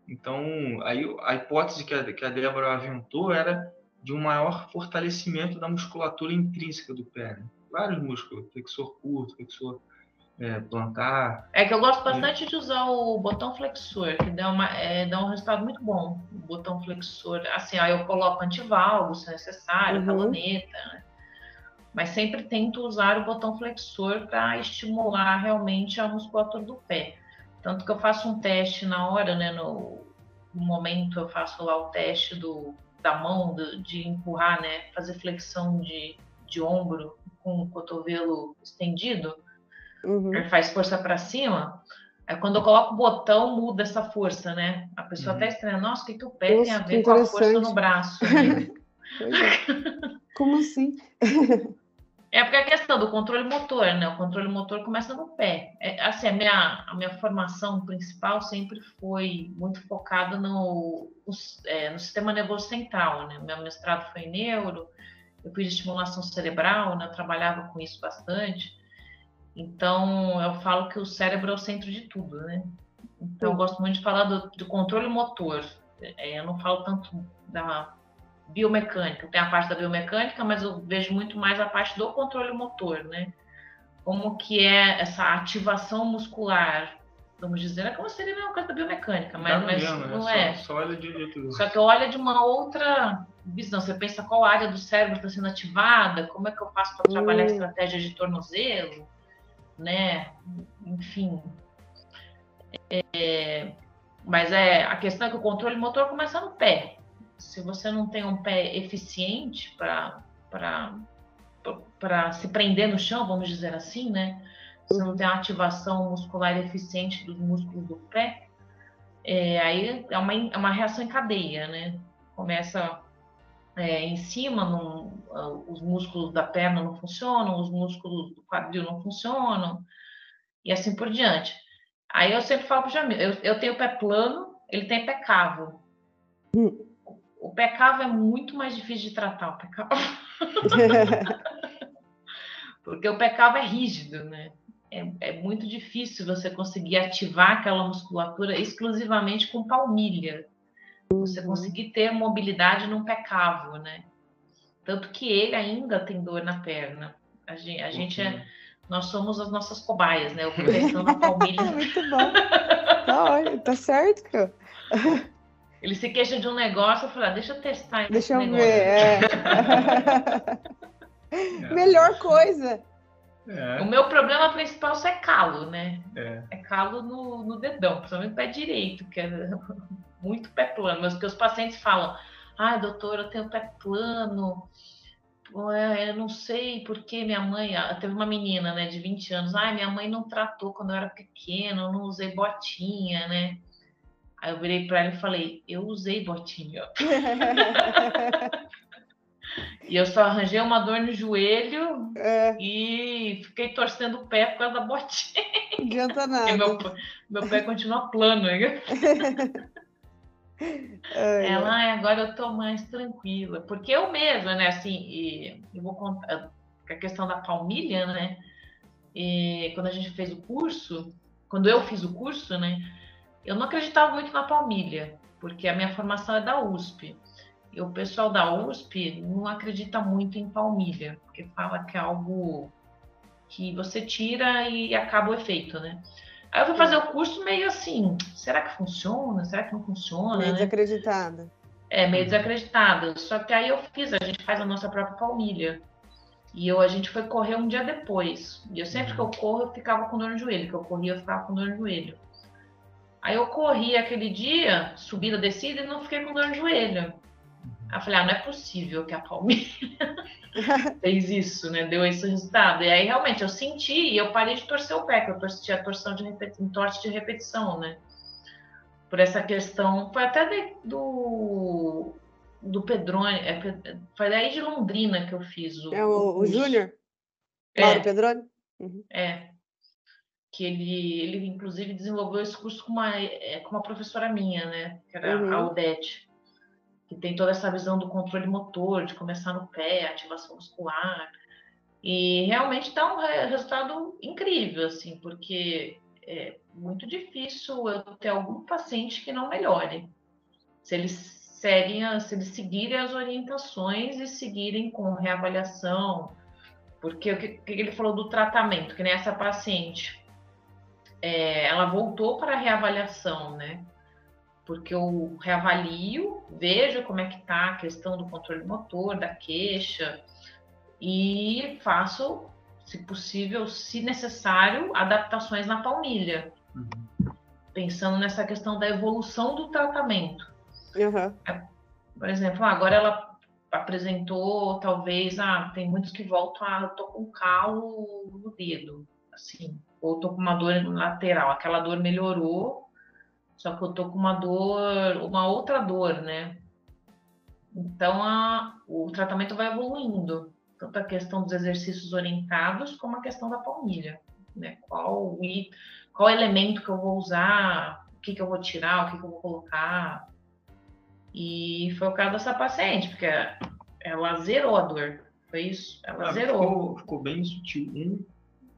Então, aí, a hipótese que a, que a Débora aventou era de um maior fortalecimento da musculatura intrínseca do pé. Né? Vários músculos, flexor curto, flexor é, plantar. É que eu gosto bastante de usar o botão flexor, que dá, uma, é, dá um resultado muito bom. O botão flexor, assim, aí eu coloco antivalgo se necessário, uhum. taloneta, né? Mas sempre tento usar o botão flexor para estimular realmente a musculatura do pé. Tanto que eu faço um teste na hora, né? No, no momento eu faço lá o teste do, da mão, do, de empurrar, né? Fazer flexão de, de ombro com o cotovelo estendido uhum. faz força para cima. Aí quando eu coloco o botão, muda essa força, né? A pessoa uhum. até estranha, nossa, o que, que o pé Nossa, tem a ver com a força no braço? Né? [laughs] é. Como assim? [laughs] É porque a questão do controle motor, né? O controle motor começa no pé. É, assim, a minha, a minha formação principal sempre foi muito focada no, no, é, no sistema nervoso central, né? Meu mestrado foi em neuro, eu fiz estimulação cerebral, né? Eu trabalhava com isso bastante. Então, eu falo que o cérebro é o centro de tudo, né? Então, eu gosto muito de falar do, do controle motor. É, eu não falo tanto da biomecânica. Tem a parte da biomecânica, mas eu vejo muito mais a parte do controle motor, né? Como que é essa ativação muscular, vamos dizer, é como seria a mesma coisa da biomecânica, mas, mas mesmo, né? não é. Só, só, olha de, só que olha de uma outra visão. Você pensa qual área do cérebro está sendo ativada, como é que eu faço para trabalhar a estratégia de tornozelo, né? Enfim. É, mas é a questão é que o controle motor começa no pé. Se você não tem um pé eficiente para se prender no chão, vamos dizer assim, né? Se não tem uma ativação muscular eficiente dos músculos do pé, é, aí é uma, é uma reação em cadeia, né? Começa é, em cima, não, os músculos da perna não funcionam, os músculos do quadril não funcionam, e assim por diante. Aí eu sempre falo para o Jamil, eu, eu tenho pé plano, ele tem pé cavo. Hum. O pé cavo é muito mais difícil de tratar, o pé cavo. [laughs] [laughs] Porque o pé cavo é rígido, né? É, é, muito difícil você conseguir ativar aquela musculatura exclusivamente com palmilha você uhum. conseguir ter mobilidade num pé cavo, né? Tanto que ele ainda tem dor na perna. A gente, a gente é, nós somos as nossas cobaias, né? O proteção da palmilha. Muito bom. Tá, tá certo, cara. [laughs] Ele se queixa de um negócio, eu falei, ah, deixa eu testar esse Deixa eu negócio. ver. É. [laughs] Melhor coisa. É, O meu problema principal é calo, né? é. É calo no, no dedão, principalmente no pé direito, que é muito pé plano. Mas que os pacientes falam, ai, doutor, eu tenho pé plano, é, eu não sei porque minha mãe. ah, Teve uma menina, né, de 20 anos, ai, minha mãe não tratou quando eu era pequena, eu não usei botinha, né? Aí eu virei para ela e falei, eu usei botinha. [laughs] E eu só arranjei uma dor no joelho É, e fiquei torcendo o pé por causa da botinha. não adianta [laughs] Porque nada. meu, meu pé continua plano. [laughs] Ela, "Ai, agora eu tô mais tranquila. Porque eu mesma, né, assim, e eu vou contar a questão da palmilha, né? E quando a gente fez o curso, quando eu fiz o curso, né, eu não acreditava muito na palmilha, porque a minha formação é da USP. E o pessoal da USP não acredita muito em palmilha, porque fala que é algo que você tira e acaba o efeito, né? Aí eu fui fazer o curso meio assim, será que funciona? Será que não funciona? meio né? desacreditada. É, meio desacreditada. Só que aí eu fiz, a gente faz a nossa própria palmilha. E eu, a gente foi correr um dia depois. E eu sempre que eu corro, eu ficava com dor no joelho. Que eu corria, eu ficava com dor no joelho. Aí eu corri aquele dia, subida, descida, e não fiquei com dor no joelho. Aí eu falei, ah, não é possível que a palmilha [laughs] fez isso, né? Deu esse resultado. E aí realmente eu senti e eu parei de torcer o pé, que eu torci a torção de repetição, torce de repetição, né? Por essa questão. Foi até de- do, do Pedrone, é, foi daí de Londrina que eu fiz o. É o, o curso. Júnior? É. Mauro Pedroni? É. Que ele, ele inclusive desenvolveu esse curso com uma, é, com uma professora minha, né? Que era Uhum. a Odete. Que tem toda essa visão do controle motor, de começar no pé, ativação muscular. E realmente dá um re- resultado incrível, assim, porque é muito difícil eu ter algum paciente que não melhore. Se eles seguem, se eles seguirem as orientações e seguirem com reavaliação, porque o que, que ele falou do tratamento, que nem essa paciente, é, ela voltou para a reavaliação, né? Porque eu reavalio, vejo como é que tá a questão do controle motor, da queixa, e faço, se possível, se necessário, adaptações na palmilha, Uhum. pensando nessa questão da evolução do tratamento. Aham. Por exemplo, ah, agora ela apresentou, talvez, ah, tem muitos que voltam, ah, eu tô com calo no dedo, assim, ou tô com uma dor lateral, aquela dor melhorou, só que eu tô com uma dor, uma outra dor, né? Então, a, o tratamento vai evoluindo, tanto a questão dos exercícios orientados, como a questão da palmilha, né? Qual, qual elemento que eu vou usar, o que, que eu vou tirar, o que, que eu vou colocar, e foi o caso dessa paciente, porque ela zerou a dor. Foi isso? Ela Ah, zerou. ficou, ficou bem sutil. Um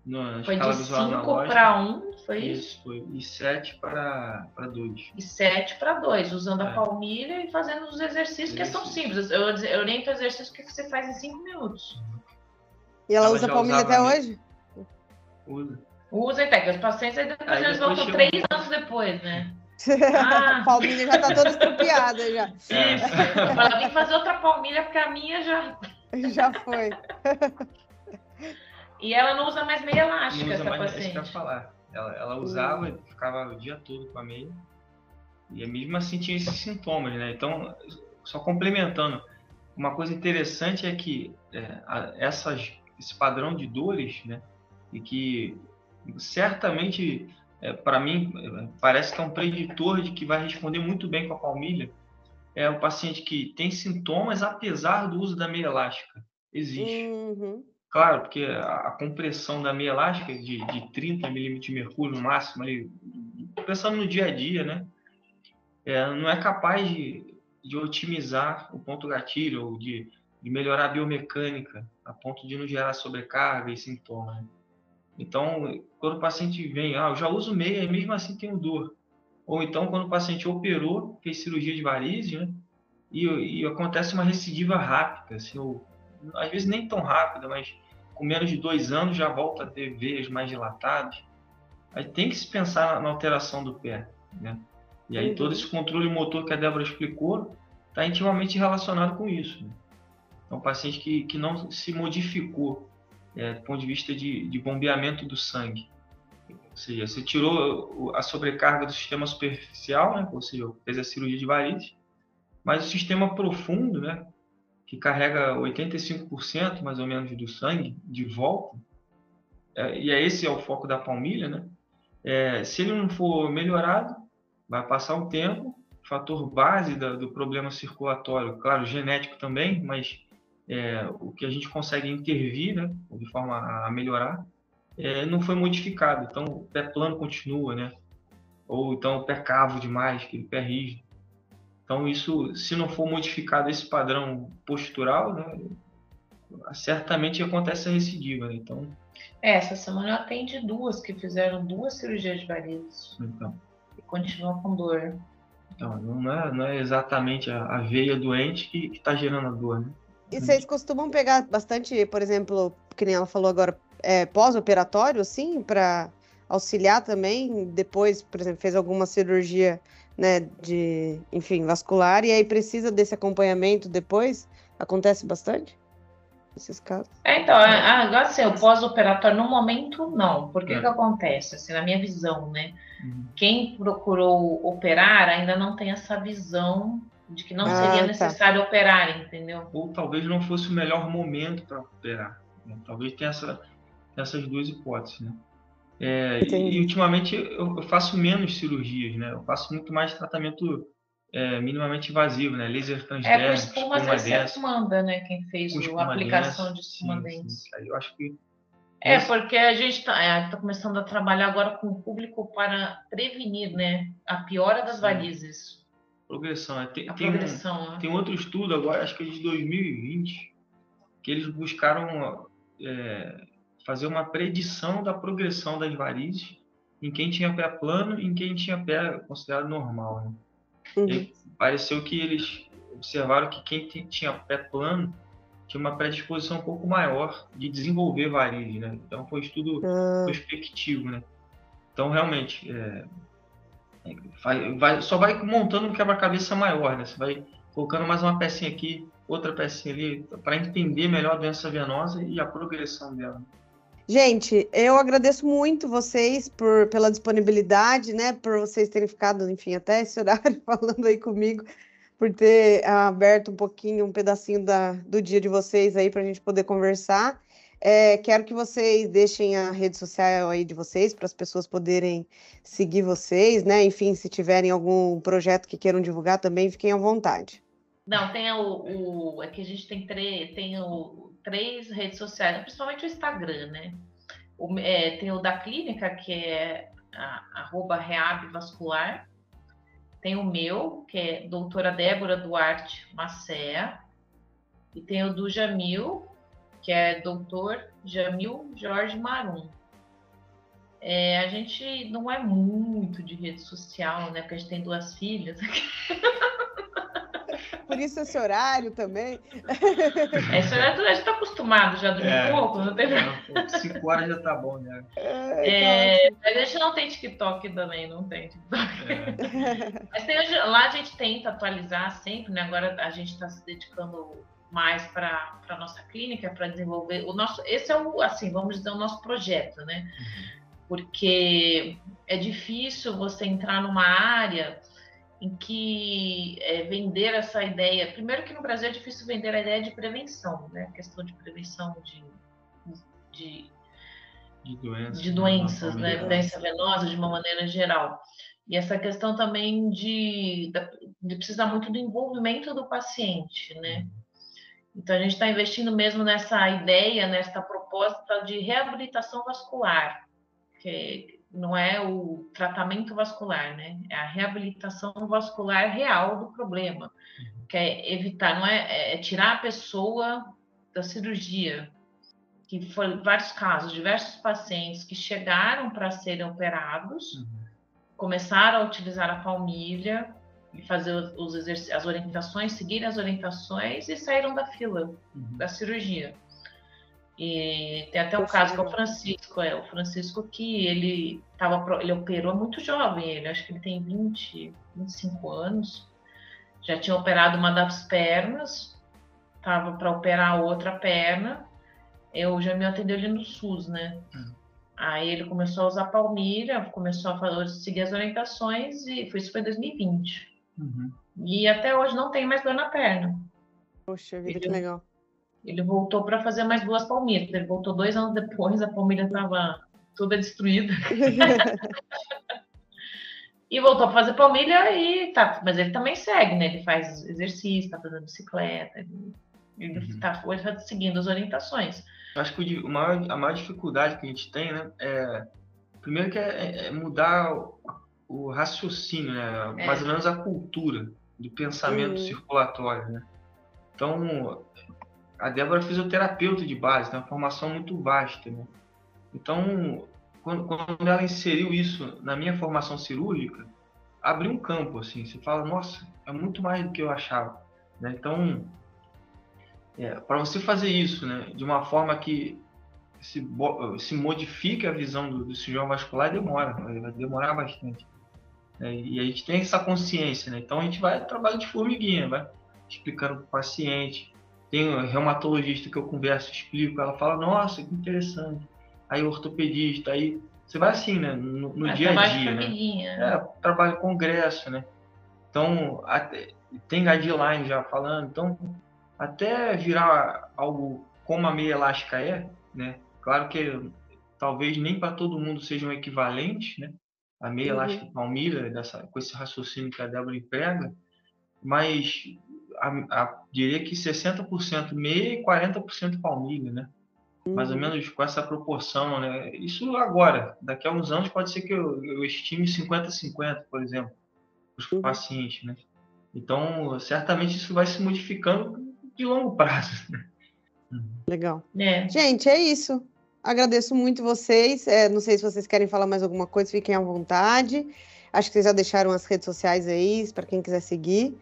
na Foi de visual 5 analógica. para 1, foi isso? Isso, foi. E 7 para 2. E 7 para 2, usando a É. palmilha e fazendo os exercícios que são Exercícios. simples. Eu, eu oriento exercícios que você faz em 5 minutos. E ela Ela usa já palmilha até hoje? Usa. Usa até, que os pacientes aí depois Aí eles voltam chega- 3 anos depois, né? [laughs] Ah. a palmilha já tá toda estrupiada já. É. Isso. Eu falo, tem que fazer outra palmilha, porque a minha já. [laughs] Já foi. [laughs] E ela não usa mais meia Não elástica, usa essa mais, é isso que eu ia paciente. falar. Ela, ela usava, e ficava o dia todo com a meia. E mesmo assim tinha esses sintomas, né? Então, só complementando, uma coisa interessante é que é, a- essas, esse padrão de dores, né? E que certamente, para mim, é, parece que é um preditor de que vai responder muito bem com a palmilha. É o paciente que tem sintomas apesar do uso da meia elástica. Existe. Uhum. Claro, porque a, compressão da meia elástica de, de 30 milímetros de mercúrio no máximo, ali, pensando no dia a dia, né? É, não é capaz de, de otimizar o ponto gatilho ou de, de melhorar a biomecânica a ponto de não gerar sobrecarga e sintoma. né? Então, quando o paciente vem, ah, eu já uso meia e mesmo assim tenho dor. Ou então, quando o paciente operou, fez cirurgia de varizes, né? E, e acontece uma recidiva rápida, assim, ou às vezes nem tão rápida, mas com menos de dois anos já volta a ter veias mais dilatadas. Aí tem que se pensar na alteração do pé, né? E aí uhum. todo esse controle motor que a Débora explicou está intimamente relacionado com isso. Né? Então, paciente que, que não se modificou é, do ponto de vista de, de bombeamento do sangue. Ou seja, você tirou a sobrecarga do sistema superficial, né? ou seja, fez a cirurgia de varizes, mas o sistema profundo, né? Que carrega 85% mais ou menos do sangue de volta, é, e é esse é o foco da palmilha, né? É, se ele não for melhorado, vai passar um tempo, fator base da, do problema circulatório, claro, genético também, mas é, o que a gente consegue intervir, né, de forma a melhorar, é, não foi modificado. Então, o pé plano continua, né? Ou então o pé cavo demais, aquele pé rígido. Então, isso, se não for modificado esse padrão postural, né, certamente acontece a recidiva. Né? Então, é, essa semana eu atendi duas que fizeram duas cirurgias de varizes. Então. E continuam com dor. Então, não é, não é exatamente a, a veia doente que está gerando a dor, né? E vocês costumam pegar bastante, por exemplo, que nem ela falou agora, é, pós-operatório, assim, para auxiliar também? Depois, por exemplo, fez alguma cirurgia né, de, enfim, vascular, e aí precisa desse acompanhamento depois? Acontece bastante? Nesses casos. É, então, é, ah, agora assim, o pós-operatório, no momento, não. Por que é. que acontece? Assim, na minha visão, né? Uhum. Quem procurou operar ainda não tem essa visão de que não ah, seria tá. necessário tá. operar, entendeu? Ou talvez não fosse o melhor momento para operar. Né? Talvez tenha essa, essas duas hipóteses, né? É, e, ultimamente eu, eu, faço menos cirurgias, né? Eu faço muito mais tratamento é, minimamente invasivo, né? Laser transdérmico, É, com espuma, espuma você manda, né? Quem fez a aplicação de espuma densa. Eu acho que é, porque a gente está é, tá começando a trabalhar agora com o público para prevenir, né? A piora das varizes. Progressão. É, tem, a tem progressão. Um, né? Tem outro estudo agora, acho que é de 2020, que eles buscaram é, fazer uma predição da progressão das varizes em quem tinha pé plano e em quem tinha pé considerado normal. Né? Uhum. pareceu que eles observaram que quem tinha pé plano tinha uma predisposição um pouco maior de desenvolver varizes, né? Então foi um estudo uhum. prospectivo, né? Então realmente é, vai, vai, só vai montando um quebra-cabeça maior, né? Você vai colocando mais uma pecinha aqui, outra pecinha ali, para entender melhor a doença venosa e a progressão dela. Gente, eu agradeço muito vocês por, pela disponibilidade, né? Por vocês terem ficado, enfim, até esse horário [laughs] falando aí comigo, por ter aberto um pouquinho, um pedacinho da, do dia de vocês aí para a gente poder conversar. É, quero que vocês deixem a rede social aí de vocês para as pessoas poderem seguir vocês, né? Enfim, se tiverem algum projeto que queiram divulgar também, fiquem à vontade. Não, tem o, o é que a gente tem três, tem o três redes sociais, principalmente o Instagram, né? O, é, tem o da clínica, que é a, arroba reabvascular. Tem o meu, que é doutora Débora Duarte Macea. E tem o do Jamil, que é doutor Jamil Jorge Marum. É, a gente não é muito de rede social, né? Porque a gente tem duas filhas. [laughs] Por isso esse horário também. Esse horário a gente está acostumado já do é, pouco, não tem [laughs] problema. Cinco horas já tá bom, né? É, então, mas a gente não tem TikTok também, não tem TikTok. É. [laughs] Mas tem, lá a gente tenta atualizar sempre, né? Agora a gente está se dedicando mais para a nossa clínica, para desenvolver o nosso. Esse é o, assim, vamos dizer, o nosso projeto, né? Uhum. Porque é difícil você entrar numa área em que é, vender essa ideia. Primeiro que no Brasil é difícil vender a ideia de prevenção, né? A questão de prevenção de, de, de doenças, de doenças né? Doença venosa de uma maneira geral. E essa questão também de, de precisar muito do envolvimento do paciente, né? Uhum. Então a gente está investindo mesmo nessa ideia, nessa proposta de reabilitação vascular, que não é o tratamento vascular, né? É a reabilitação vascular real do problema, uhum. que é evitar, não é, é tirar a pessoa da cirurgia, que foram vários casos, diversos pacientes que chegaram para serem operados, uhum. começaram a utilizar a palmilha, e fazer os as orientações, seguir as orientações e saíram da fila uhum. da cirurgia. E tem até um caso que é o Francisco, é o Francisco que ele tava, ele operou muito jovem, ele acho que ele tem 20, 25 anos, já tinha operado uma das pernas, tava para operar a outra perna, eu já me atendeu ele no SUS, né? Uhum. Aí ele começou a usar palmilha, começou a fazer, seguir as orientações e foi, isso foi em 2020. Uhum. E até hoje não tem mais dor na perna. Poxa vida, ele, que legal. Ele voltou para fazer mais duas palmilhas. Ele voltou dois anos depois, a palmilha estava toda destruída. [laughs] e voltou para fazer palmilha e tá. Mas ele também segue, né? Ele faz exercício, tá fazendo bicicleta. Ele, ele uhum. tá hoje tá seguindo as orientações. Acho que o maior, a maior dificuldade que a gente tem, né? É, primeiro que é, é mudar o raciocínio, né? É. mais ou menos a cultura do pensamento uhum. circulatório. Né? Então, a Débora é fisioterapeuta de base, tem uma formação muito vasta. Né? Então, quando, quando ela inseriu isso na minha formação cirúrgica, abriu um campo, assim, você fala, nossa, é muito mais do que eu achava. Né? Então, é, para você fazer isso né, de uma forma que se, se modifique a visão do, do cirurgião vascular, demora, vai demorar bastante. Né? E a gente tem essa consciência, né? Então a gente vai trabalho de formiguinha, vai explicando para o paciente. Tem um reumatologista que eu converso, explico, ela fala, nossa, que interessante. Aí ortopedista, aí você vai assim, né? No, no dia a dia, né? É, trabalho congresso, né? Então, até, tem guideline já falando, então até virar algo como a meia elástica é, né? Claro que talvez nem para todo mundo seja um equivalente, né? a meia uhum. elástica palmilha, dessa, com esse raciocínio que a Débora emprega, mas a, a, diria que 60% meia e 40% palmilha, né? Uhum. Mais ou uhum. menos com essa proporção, né? Isso agora, daqui a uns anos pode ser que eu, eu estime 50-50, por exemplo, os uhum. pacientes, né? Então, certamente isso vai se modificando de longo [laughs] prazo. Né? Legal. É. Gente, é isso. Agradeço muito vocês. É, não sei se vocês querem falar mais alguma coisa, fiquem à vontade. Acho que vocês já deixaram as redes sociais aí, para quem quiser seguir.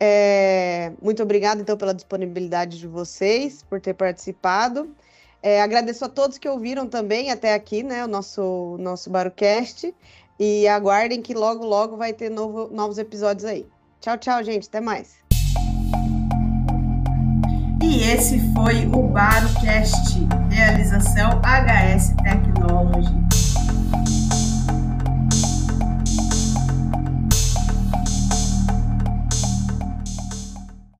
É, muito obrigada, então, pela disponibilidade de vocês, por ter participado. É, agradeço a todos que ouviram também até aqui, né, o nosso, nosso Barocast. E aguardem que logo, logo vai ter novo, novos episódios aí. Tchau, tchau, gente. Até mais. E esse foi o Barocast, realização HS Technology.